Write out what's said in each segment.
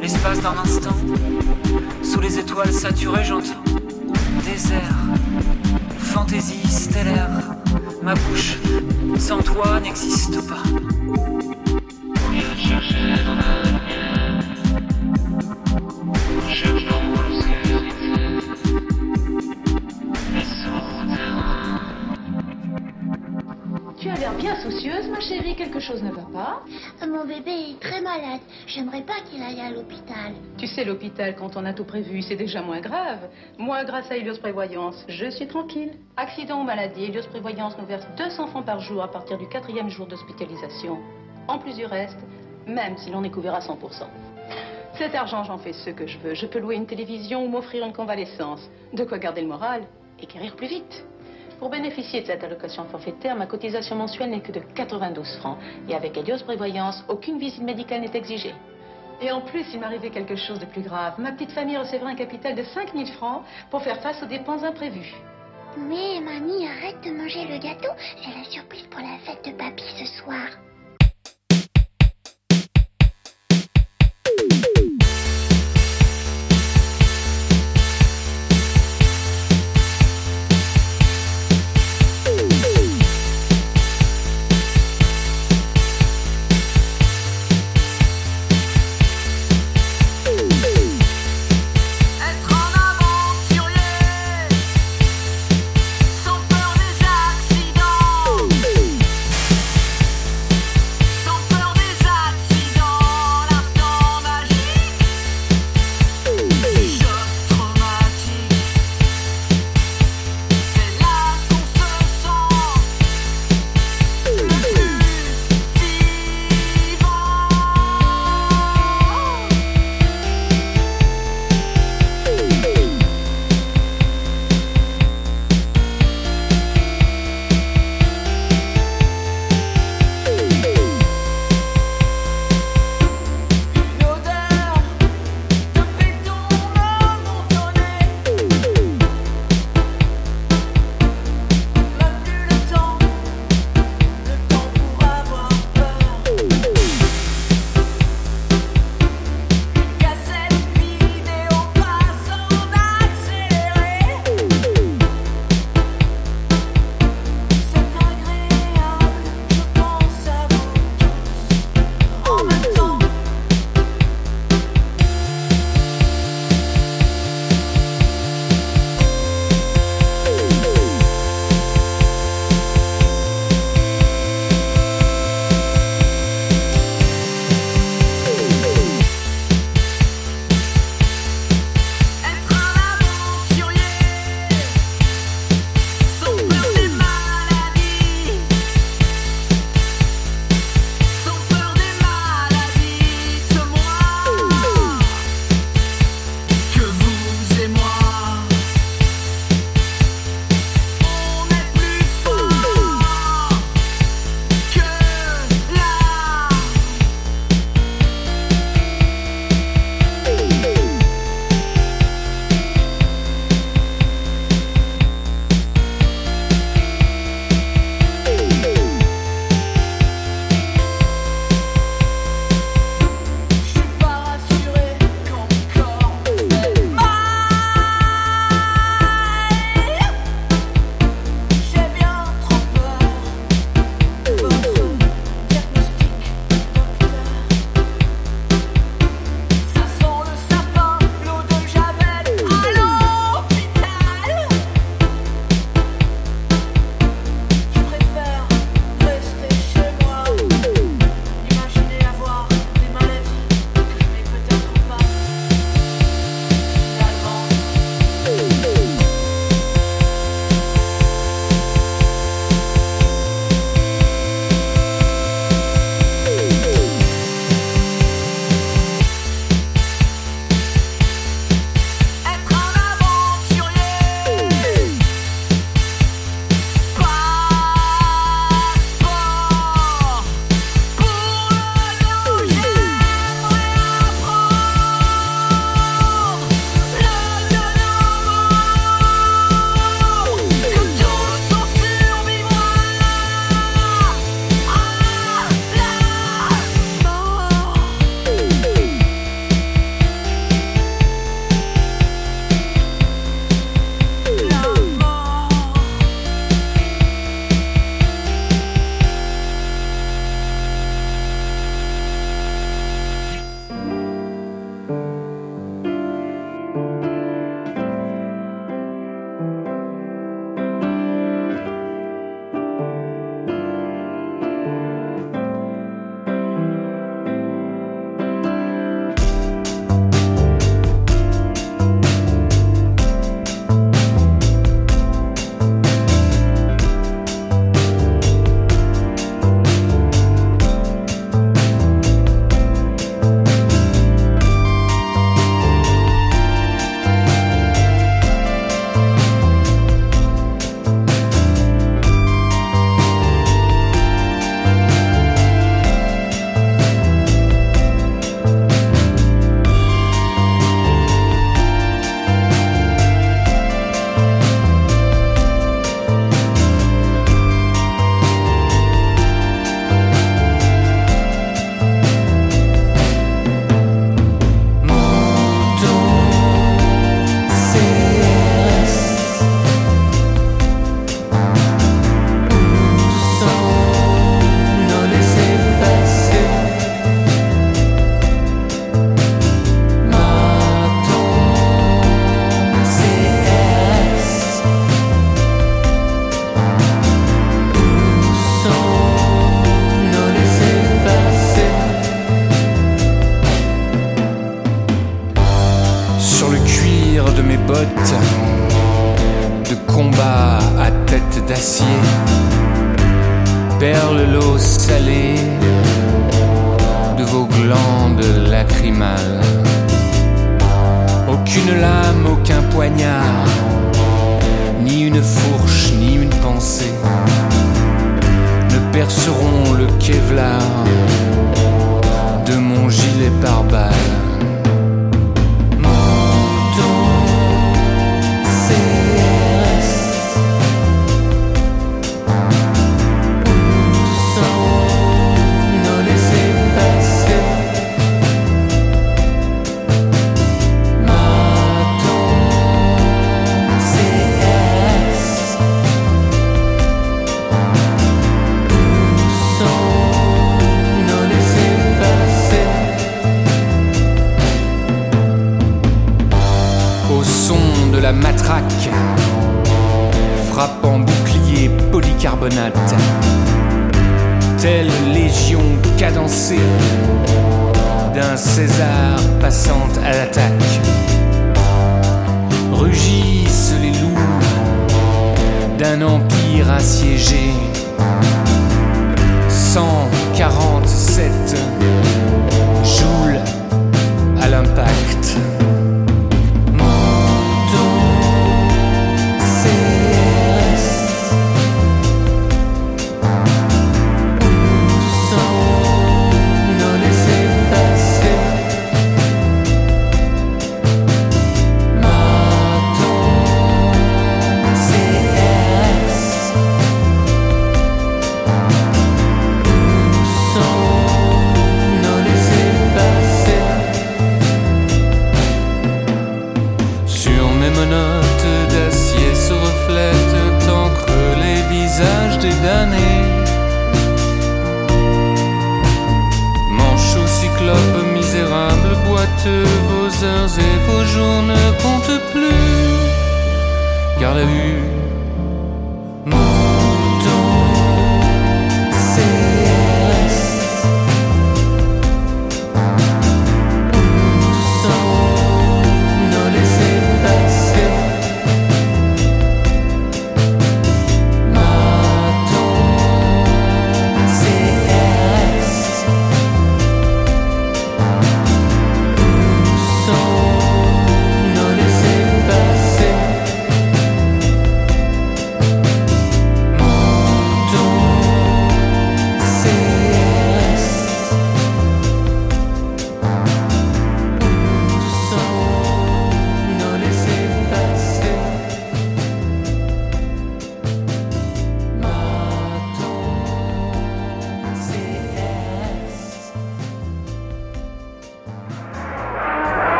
L'espace d'un instant, sous les étoiles saturées, j'entends désert, fantaisie stellaire. Ma bouche, sans toi, n'existe pas. Tu as l'air bien soucieuse, ma chérie. Quelque chose ne va pas Mon bébé est très malade. J'aimerais pas qu'il aille à l'hôpital. Tu sais, l'hôpital, quand on a tout prévu, c'est déjà moins grave. Moi, grâce à Helios Prévoyance, je suis tranquille. Accident ou maladie, Helios Prévoyance nous verse 200 francs par jour à partir du quatrième jour d'hospitalisation. En plus du reste, même si l'on est couvert à 100%. Cet argent, j'en fais ce que je veux. Je peux louer une télévision ou m'offrir une convalescence. De quoi garder le moral et guérir plus vite. Pour bénéficier de cette allocation forfaitaire, ma cotisation mensuelle n'est que de 92 francs. Et avec Helios Prévoyance, aucune visite médicale n'est exigée. Et en plus, il m'arrivait quelque chose de plus grave. Ma petite famille recevra un capital de 5000 francs pour faire face aux dépenses imprévues. Mais mamie, arrête de manger le gâteau. C'est la surprise pour la fête de papy ce soir.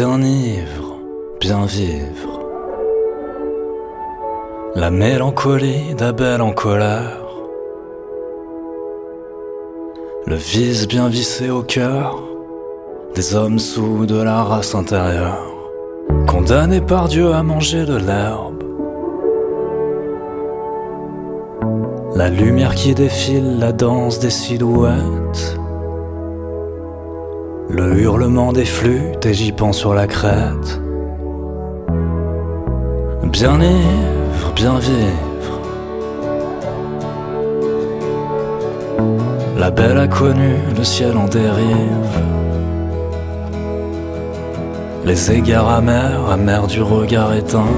Bien ivre, bien vivre. La mélancolie d'Abel en colère. Le vice bien vissé au cœur des hommes sous de la race intérieure, condamnés par Dieu à manger de l'herbe. La lumière qui défile, la danse des silhouettes. Le hurlement des flûtes et j'y pense sur la crête. Bien ivre, bien vivre. La belle a connu le ciel en dérive. Les égards amers, amers du regard éteint,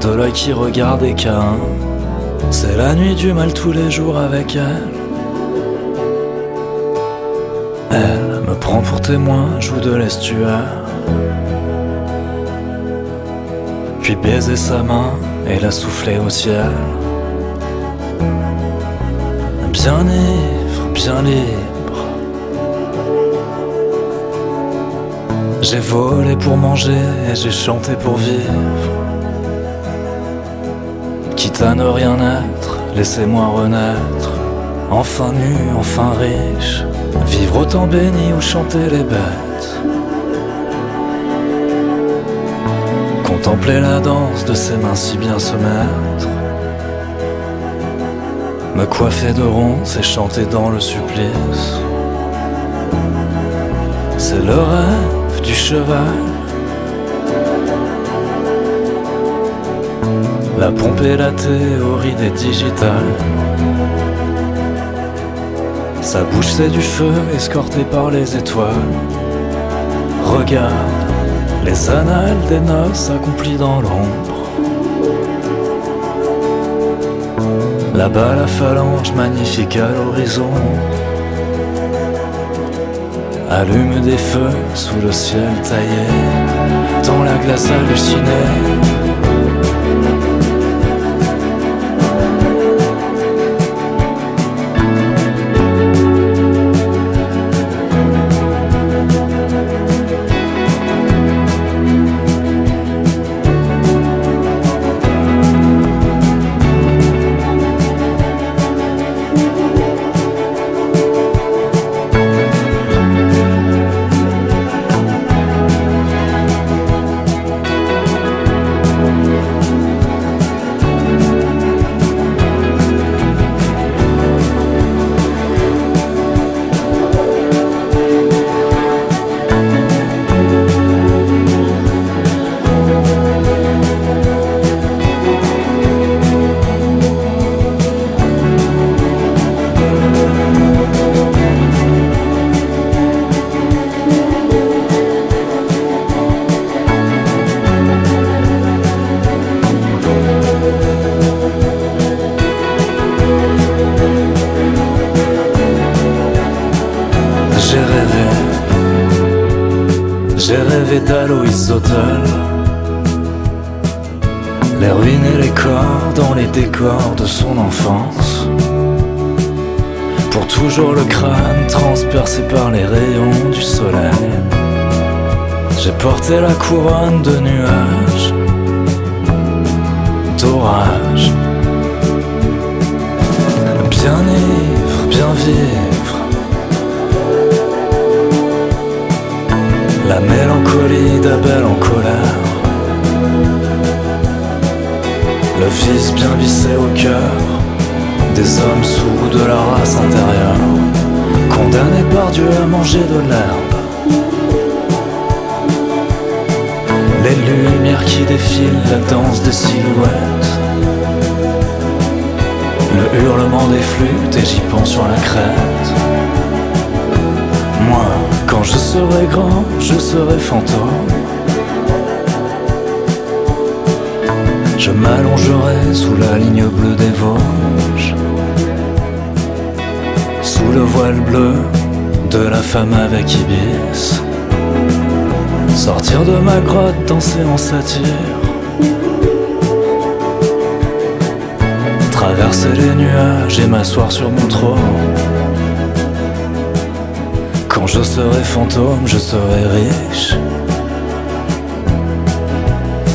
de l'œil qui regarde et Cain. C'est la nuit du mal tous les jours avec elle. Elle me prend pour témoin, joue de l'estuaire. Puis baiser sa main et la souffler au ciel. Bien ivre, bien libre. J'ai volé pour manger et j'ai chanté pour vivre. Quitte à ne rien être, laissez-moi renaître. Enfin nu, enfin riche. Vivre autant béni ou chanter les bêtes. Contempler la danse de ses mains si bien se mettre. Me coiffer de ronces et chanter dans le supplice. C'est le rêve du cheval. La pompe et la théorie des digitales. Sa bouche c'est du feu escorté par les étoiles. Regarde les annales des noces accomplies dans l'ombre. Là-bas la phalange magnifique à l'horizon. Allume des feux sous le ciel taillé, dans la glace hallucinée.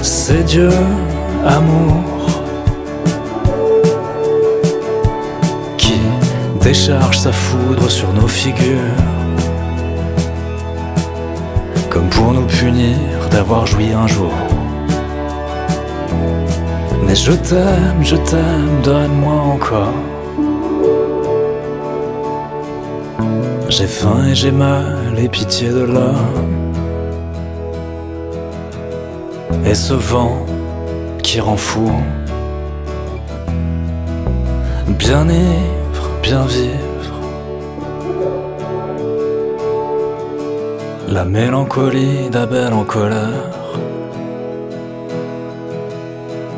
C'est Dieu, amour, qui décharge sa foudre sur nos figures. Comme pour nous punir d'avoir joui un jour. Mais je t'aime, je t'aime, donne-moi encore. J'ai faim et j'ai mal et pitié de l'homme. Et ce vent qui rend fou. Bien ivre, bien vivre. La mélancolie d'Abel en colère.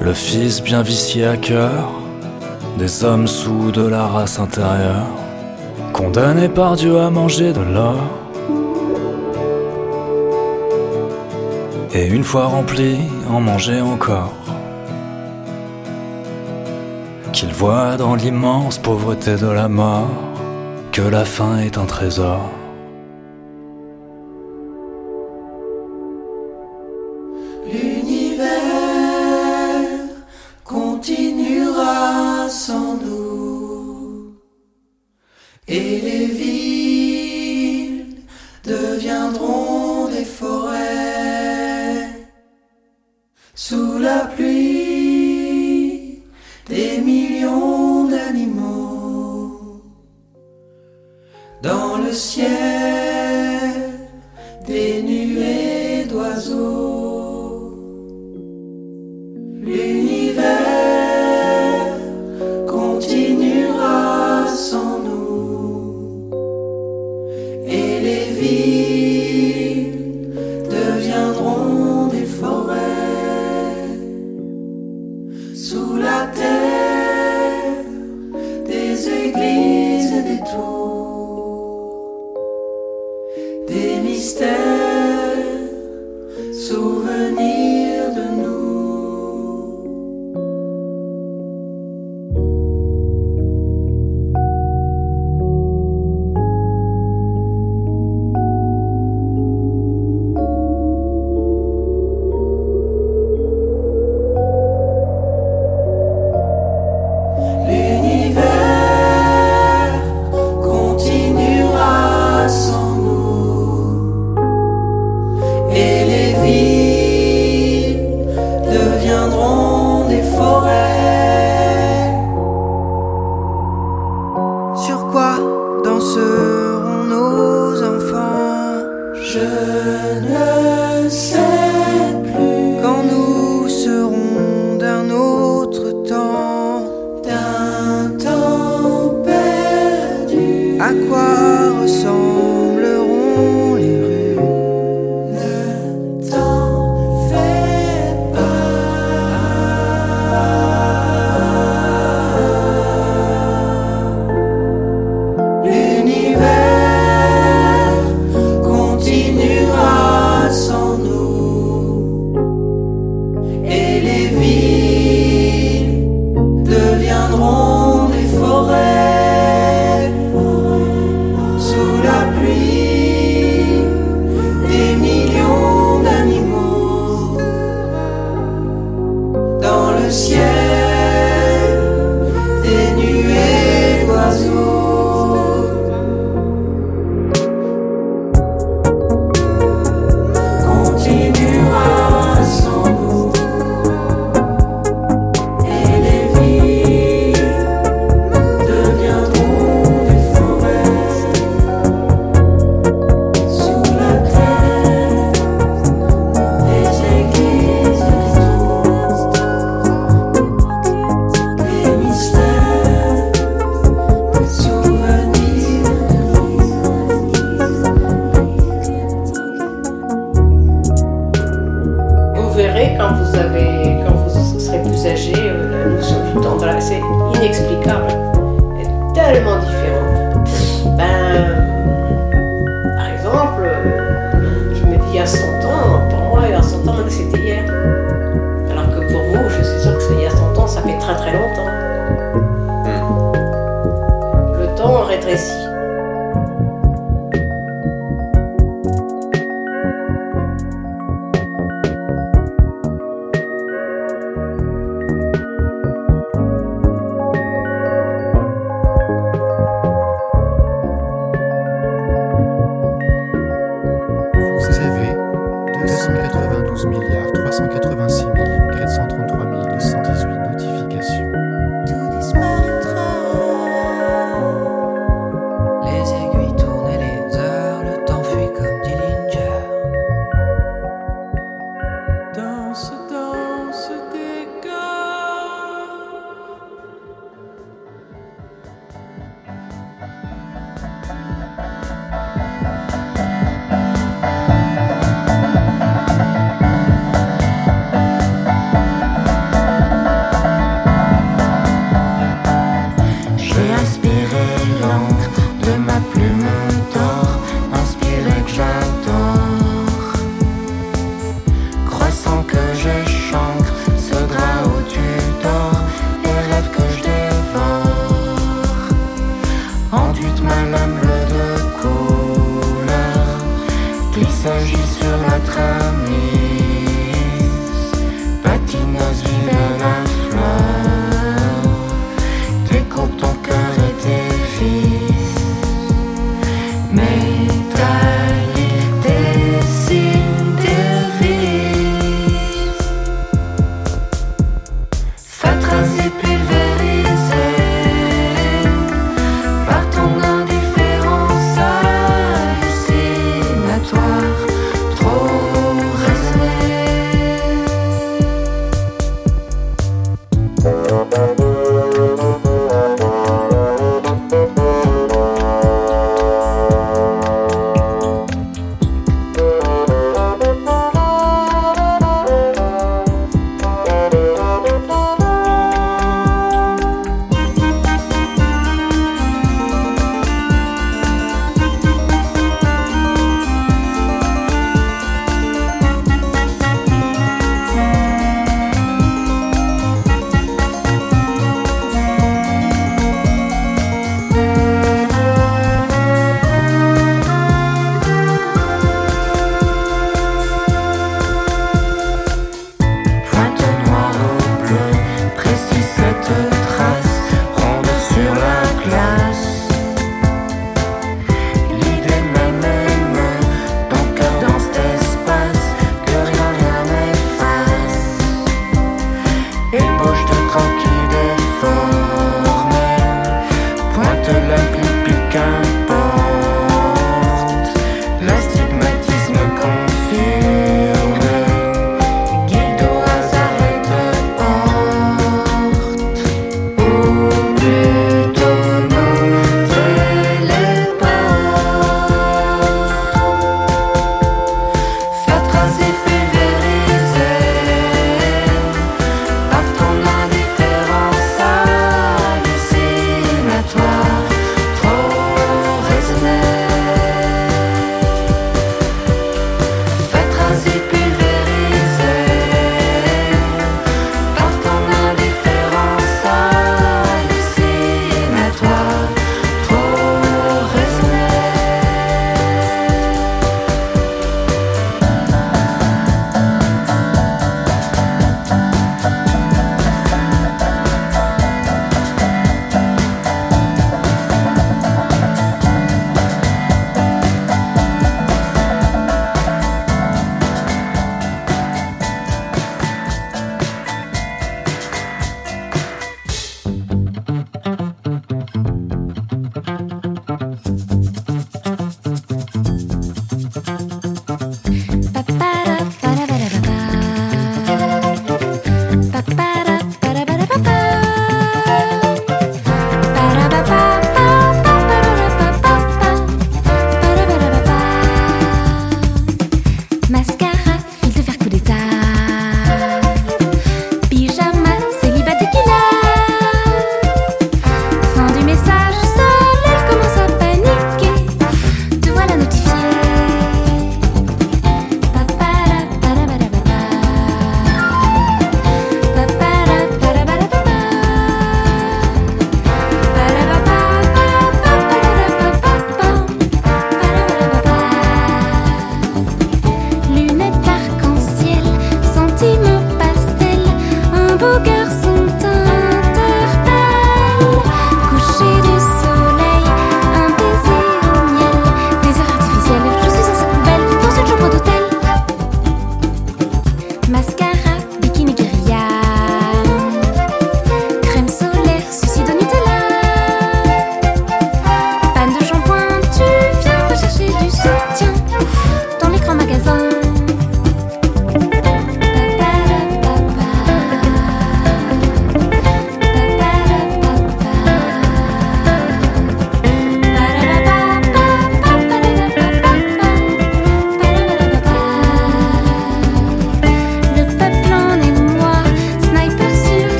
Le fils bien vicié à cœur des hommes sous de la race intérieure, condamné par Dieu à manger de l'or. Et une fois rempli, en manger encore. Qu'il voit dans l'immense pauvreté de la mort que la faim est un trésor.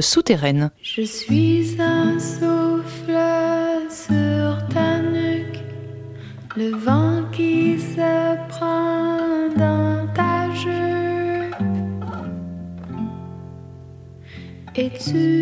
Souterraine. Je suis un souffle sur ta nuque, le vent qui se prend dans ta jupe. Et tu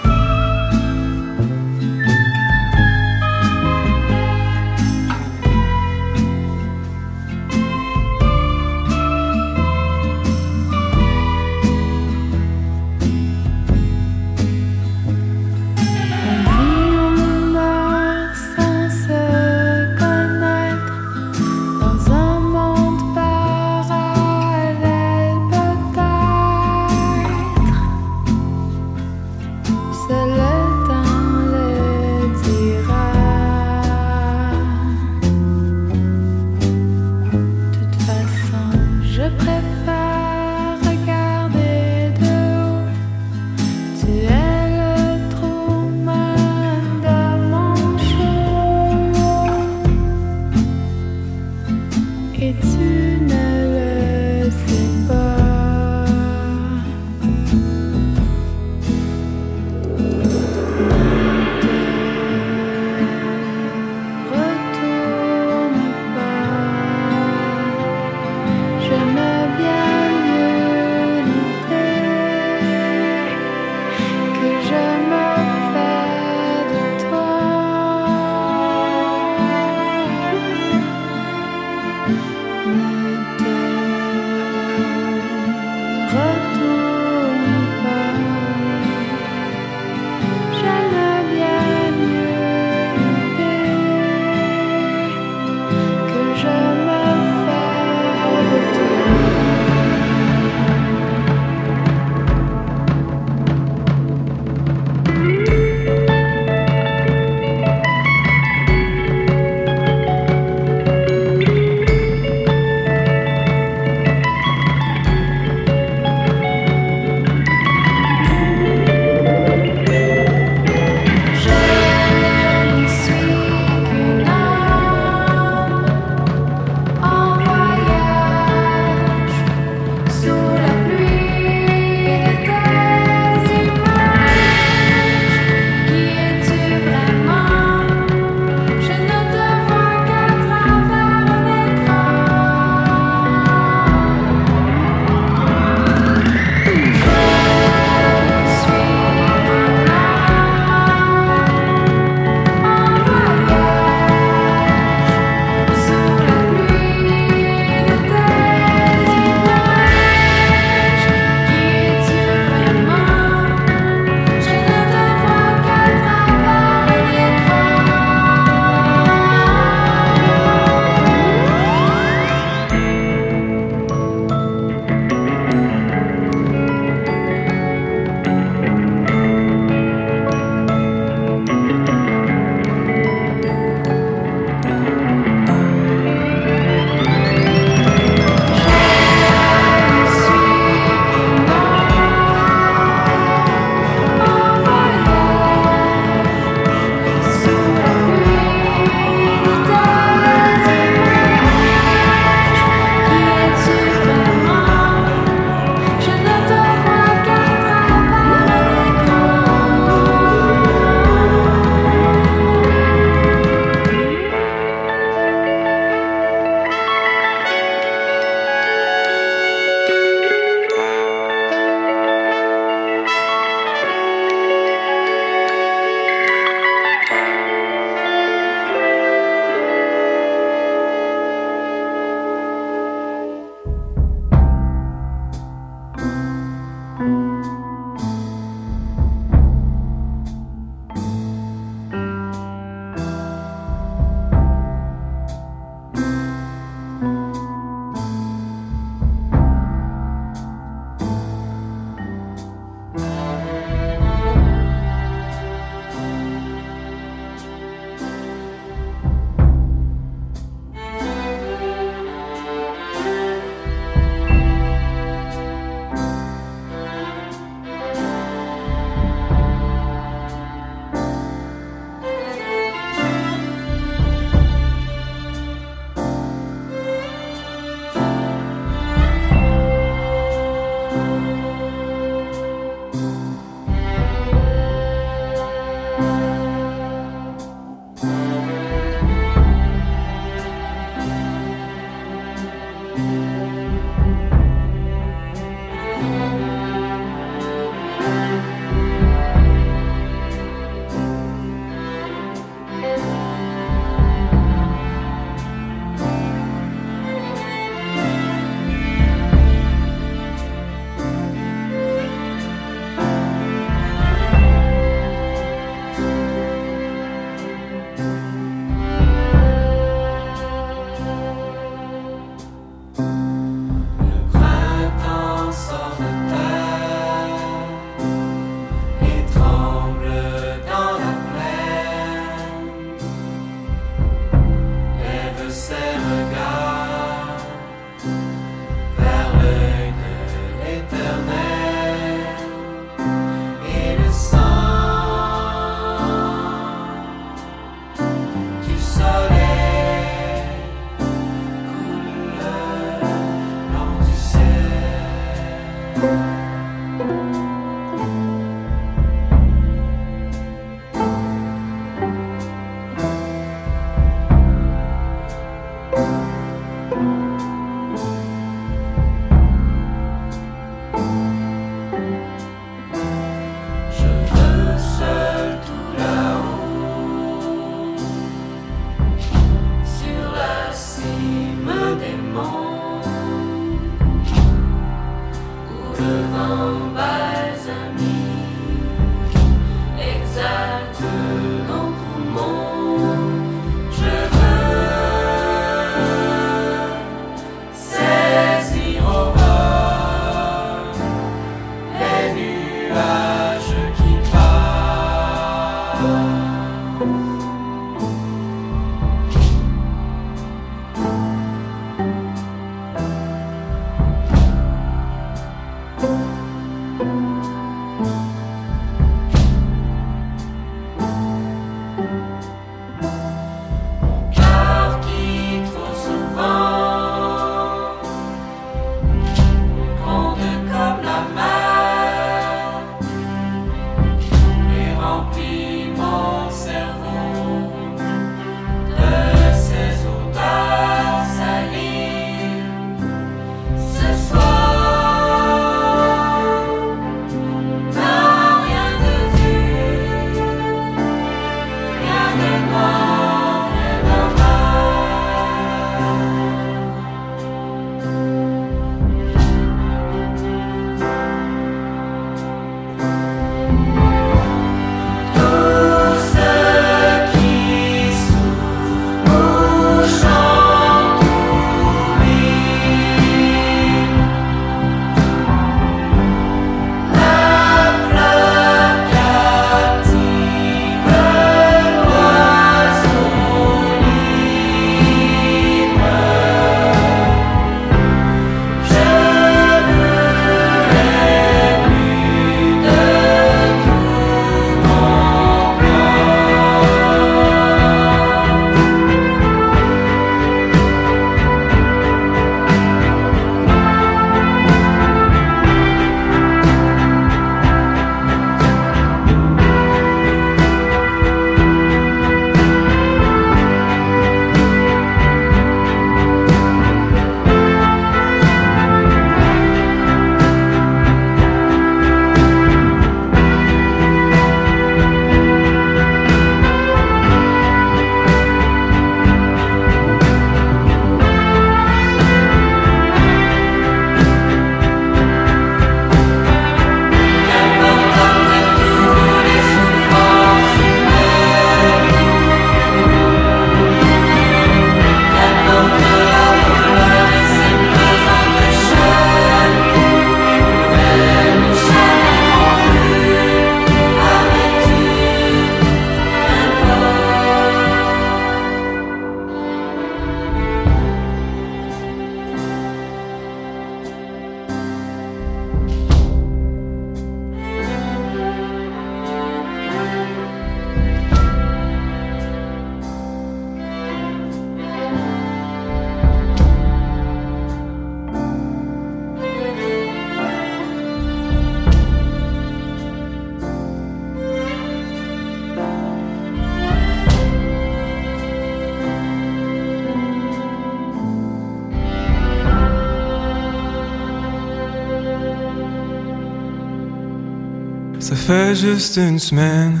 fait juste une semaine,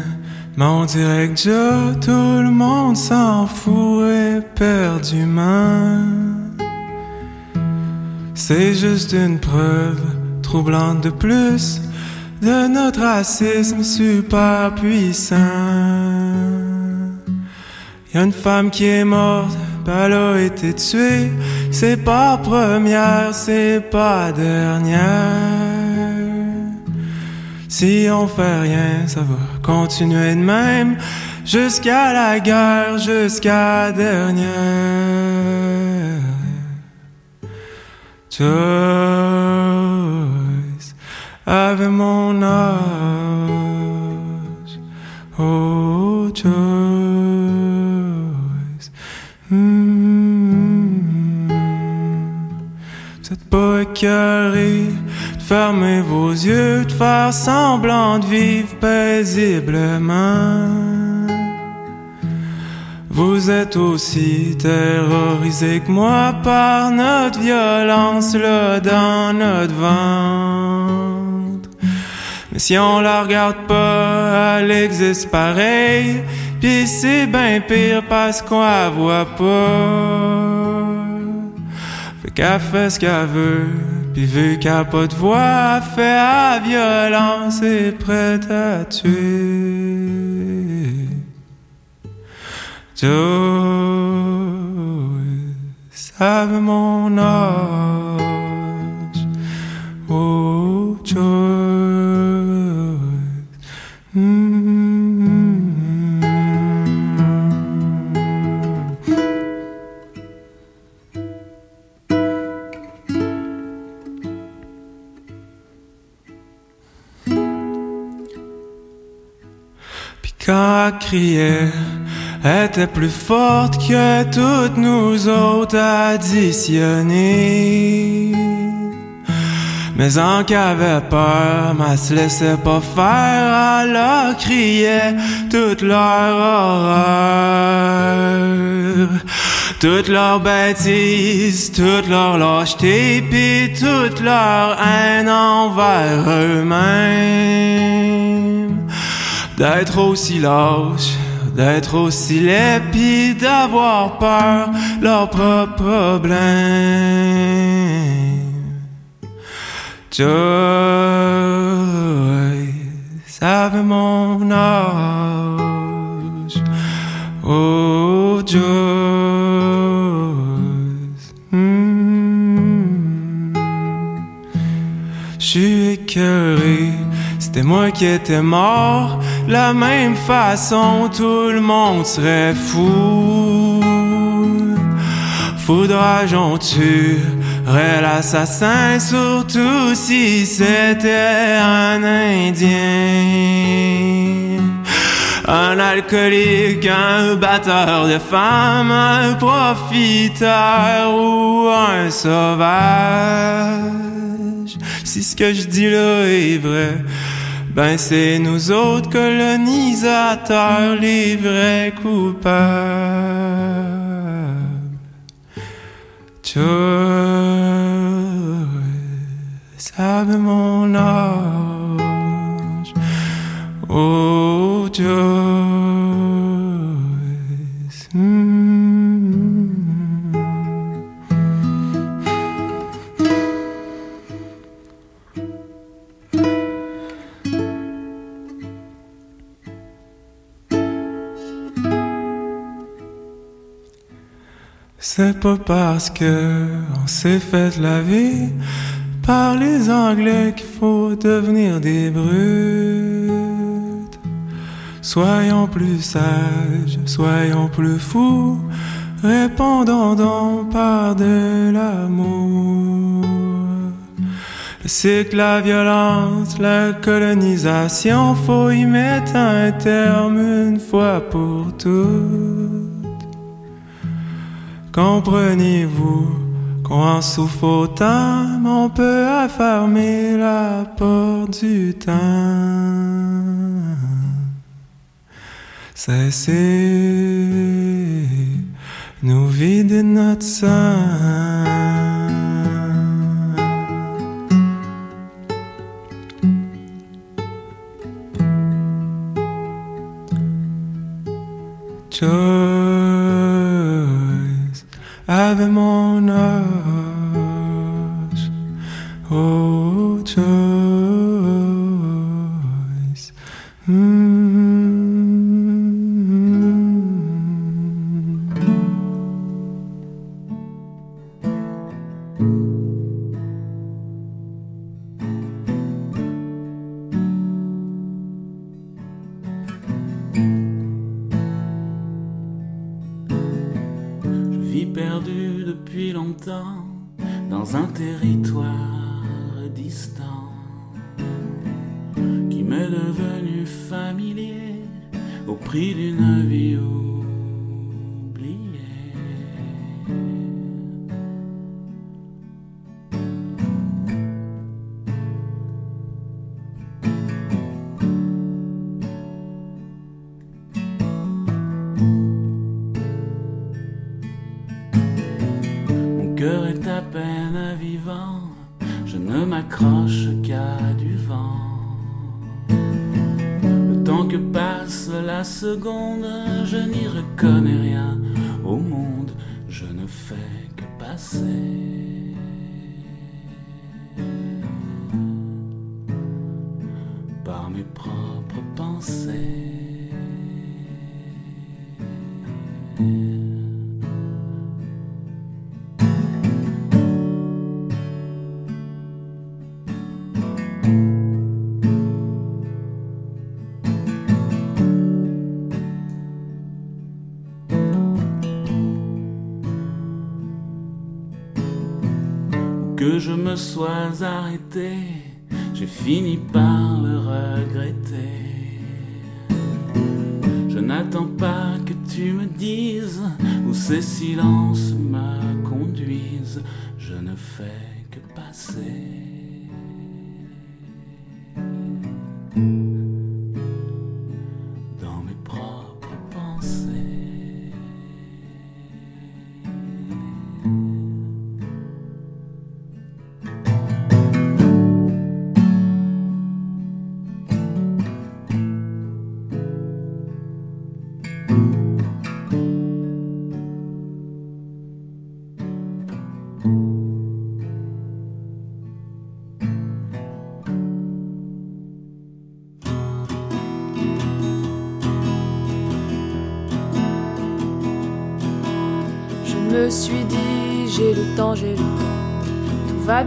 mais on dirait que tout le monde s'en fout éperdument. C'est juste une preuve troublante de plus de notre racisme super puissant. Y a une femme qui est morte, elle a été tuée. C'est pas première, c'est pas dernière. Si on fait rien, ça va continuer de même jusqu'à la guerre, jusqu'à la dernière. Êtes pas écœuré de fermer vos yeux, de faire semblant de vivre paisiblement. Vous êtes aussi terrorisé que moi par notre violence là dans notre ventre. Mais si on la regarde pas, elle existe pareil. Puis c'est bien pire parce qu'on la voit pas. Fait qu'elle fait ce qu'elle veut, Puis vu qu'elle pas de voix, fait à violence et prête à tuer. Tous savent mon âge. Oh, Joyce. Mm. Quand elle criait, elle était plus forte que toutes nous autres additionnées. Mais en qu'avait peur, mais se laissait pas faire, leur criait toute leur horreur. Toute leur bêtise, toute leur lâcheté, pis toute leur haine envers eux-mêmes. D'être aussi lâche, d'être aussi laid, d'avoir peur leurs propres problèmes. Joy, savait mon âge. Oh, Joyce. Hmm. Je suis écœuré, c'était moi qui étais mort. La même façon, tout le monde serait fou. Faudra-je tuerait l'assassin, surtout si c'était un Indien. Un alcoolique, un batteur de femmes, un profiteur ou un sauvage. Si ce que je dis là est vrai, ben c'est nous autres colonisateurs les vrais coupables. Mon. C'est parce que on s'est fait laver par les Anglais qu'il faut devenir des brutes. Soyons plus sages, soyons plus fous, répondons donc par de l'amour. Le cycle, la violence, la colonisation, faut y mettre un terme une fois pour toutes. Comprenez-vous qu'on en souffre autant, mais on peut affermer la porte du temps. Cessez, nous vider notre sang. Joyce avait mon âge. Oh, propres pensées. que je me sois arrêté, j'ai fini par le regretter. Je n'attends pas que tu me dises où ces silences me conduisent, je ne fais que passer.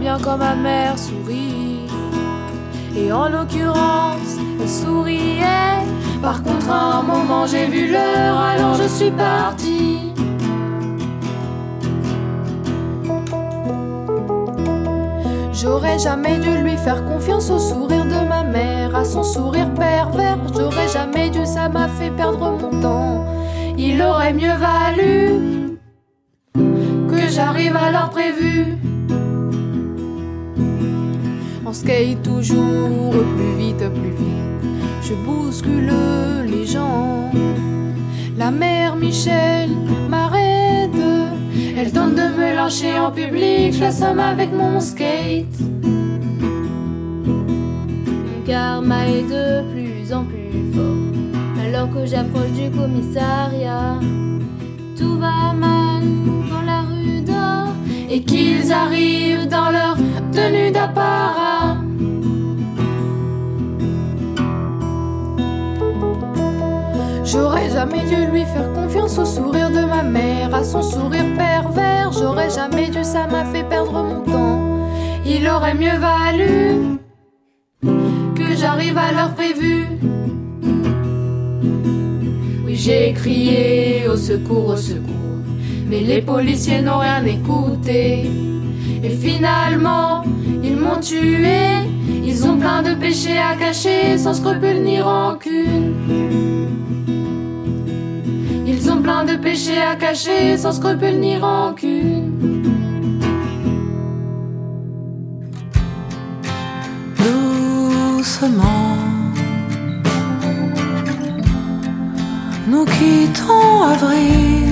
Bien quand ma mère sourit. Et en l'occurrence, elle souriait. Par contre, à un moment, j'ai vu l'heure, alors je suis partie. J'aurais jamais dû lui faire confiance au sourire de ma mère, à son sourire pervers. J'aurais jamais dû, ça m'a fait perdre mon temps. Il aurait mieux valu que j'arrive à l'heure prévue. Skate toujours plus vite, plus vite. Je bouscule les gens. La mère Michel m'arrête. Elle tente de me lâcher en public. Je la somme avec mon skate. Mon karma est de plus en plus fort. Alors que j'approche du commissariat, tout va mal dans la rue d'or. Et qu'ils arrivent dans leur tenue d'apparat. J'aurais jamais dû lui faire confiance au sourire de ma mère, à son sourire pervers. J'aurais jamais dû, ça m'a fait perdre mon temps. Il aurait mieux valu que j'arrive à l'heure prévue. Oui, j'ai crié au secours, au secours, mais les policiers n'ont rien écouté. Et finalement, ils m'ont tué. Ils ont plein de péchés à cacher, sans scrupule ni rancune. Ils ont plein de péchés à cacher, sans scrupule ni rancune. Doucement, nous quittons avril.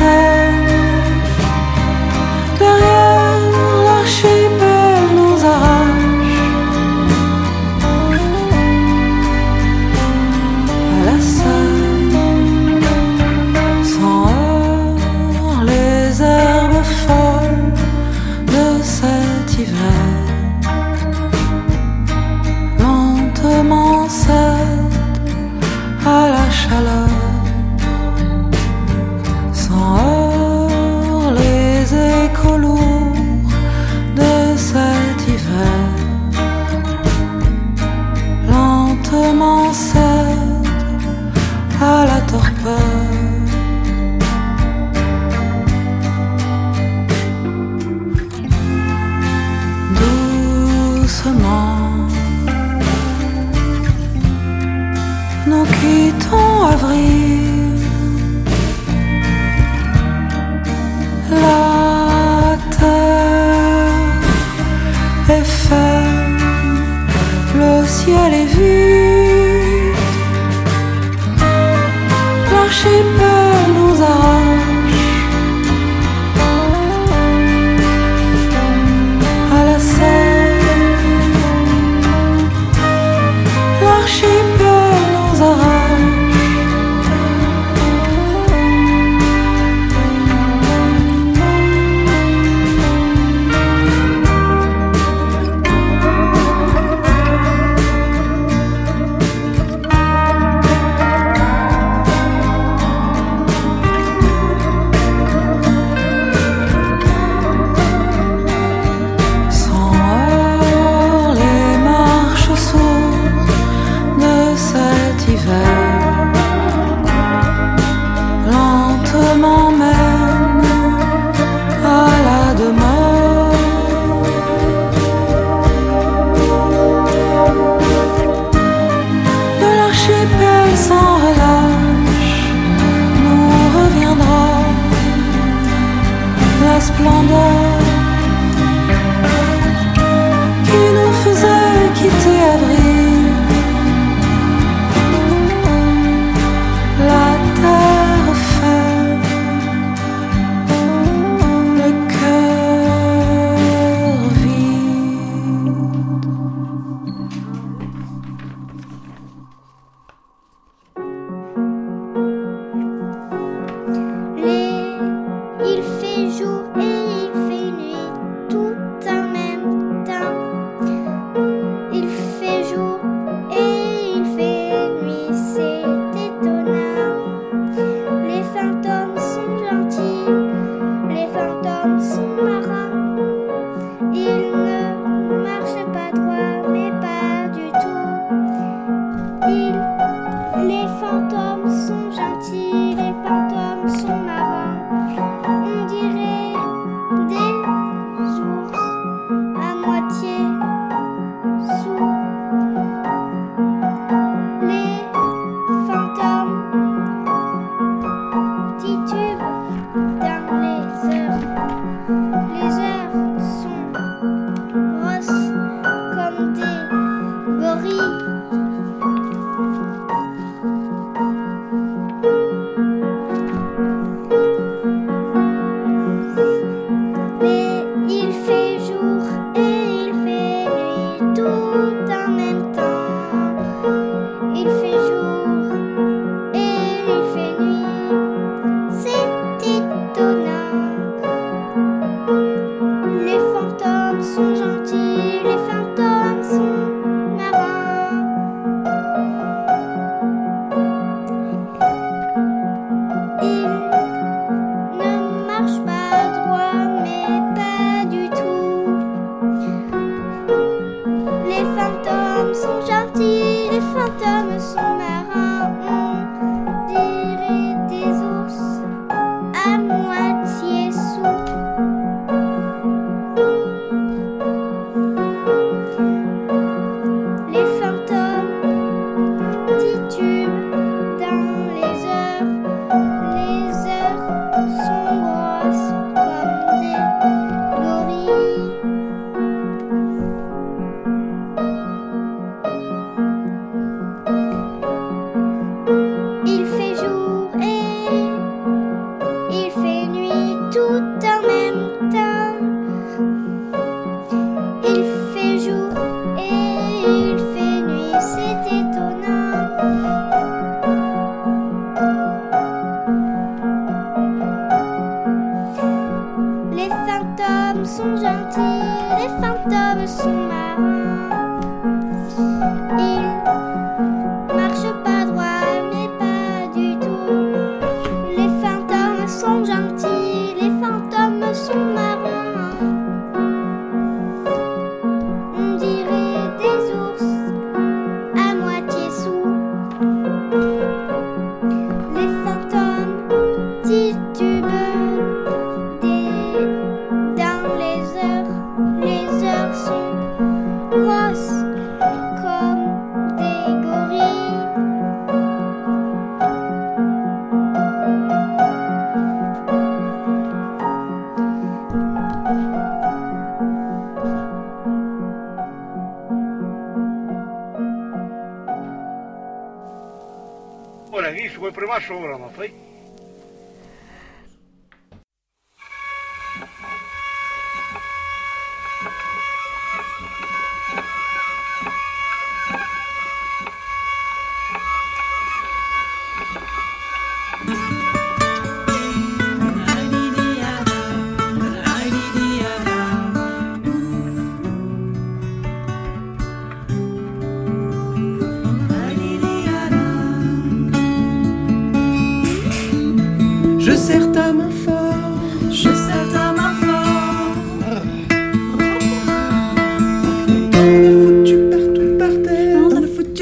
à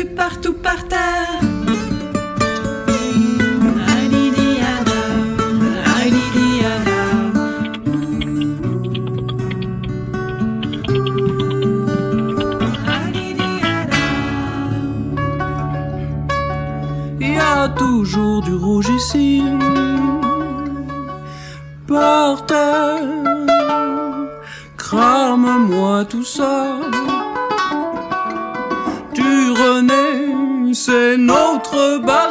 foutu partout par terre. Il y a toujours du rouge ici. C'est notre bazar.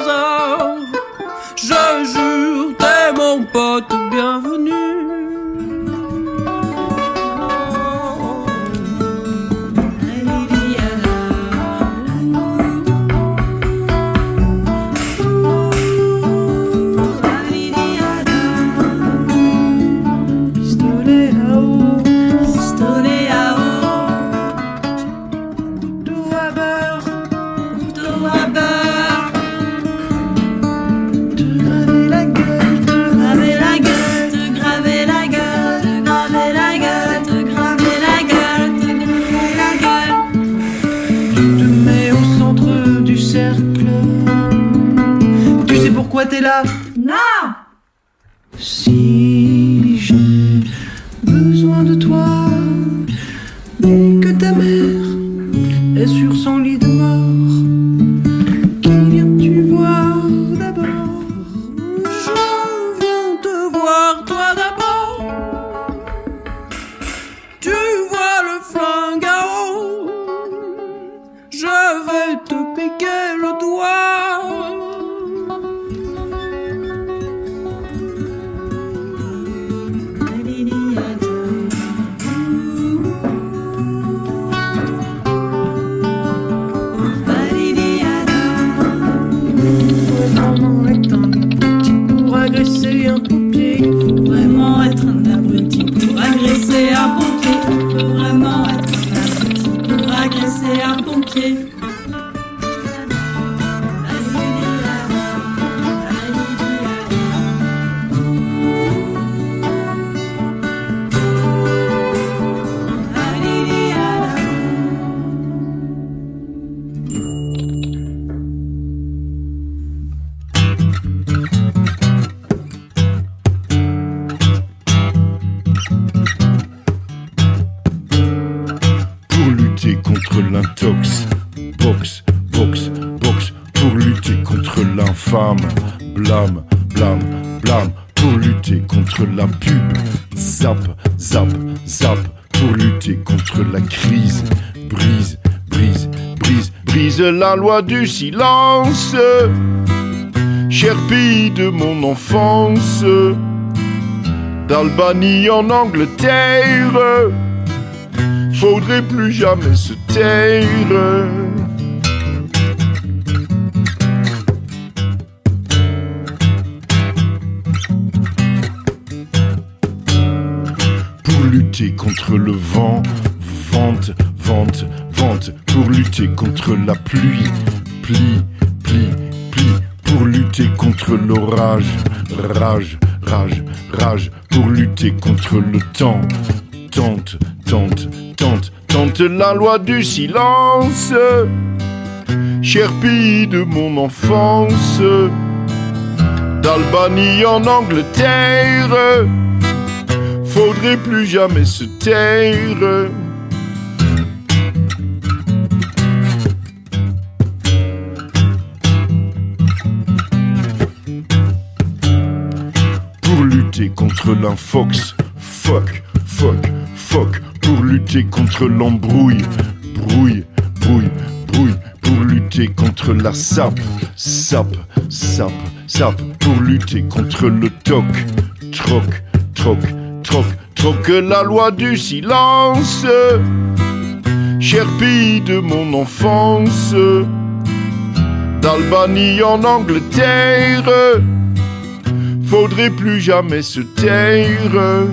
L'infâme. Blâme, blâme, blâme, pour lutter contre la pub. Zap, zap, zap, pour lutter contre la crise. Brise, brise, brise, brise la loi du silence. Cher pays de mon enfance, d'Albanie en Angleterre faudrait plus jamais se taire. Contre le vent, vente, vente, vente. Pour lutter contre la pluie, plie, plie, plie. Pour lutter contre l'orage, rage, rage, rage. Pour lutter contre le temps, tente, tente, tente, tente la loi du silence. Cher pays de mon enfance, d'Albanie en Angleterre, faudrait plus jamais se taire. Pour lutter contre l'infox, fuck, fuck, fuck. Pour lutter contre l'embrouille, brouille, brouille, brouille. Pour lutter contre la sape, sape, sape, sape, pour lutter contre le toc, troc, troc, troc, troc, la loi du silence, cher pays de mon enfance, d'Albanie en Angleterre, faudrait plus jamais se taire.